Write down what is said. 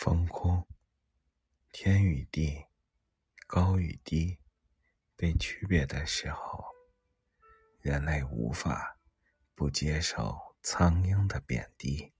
风空天与地高与低被区别的时候人类无法不接受苍鹰的贬低。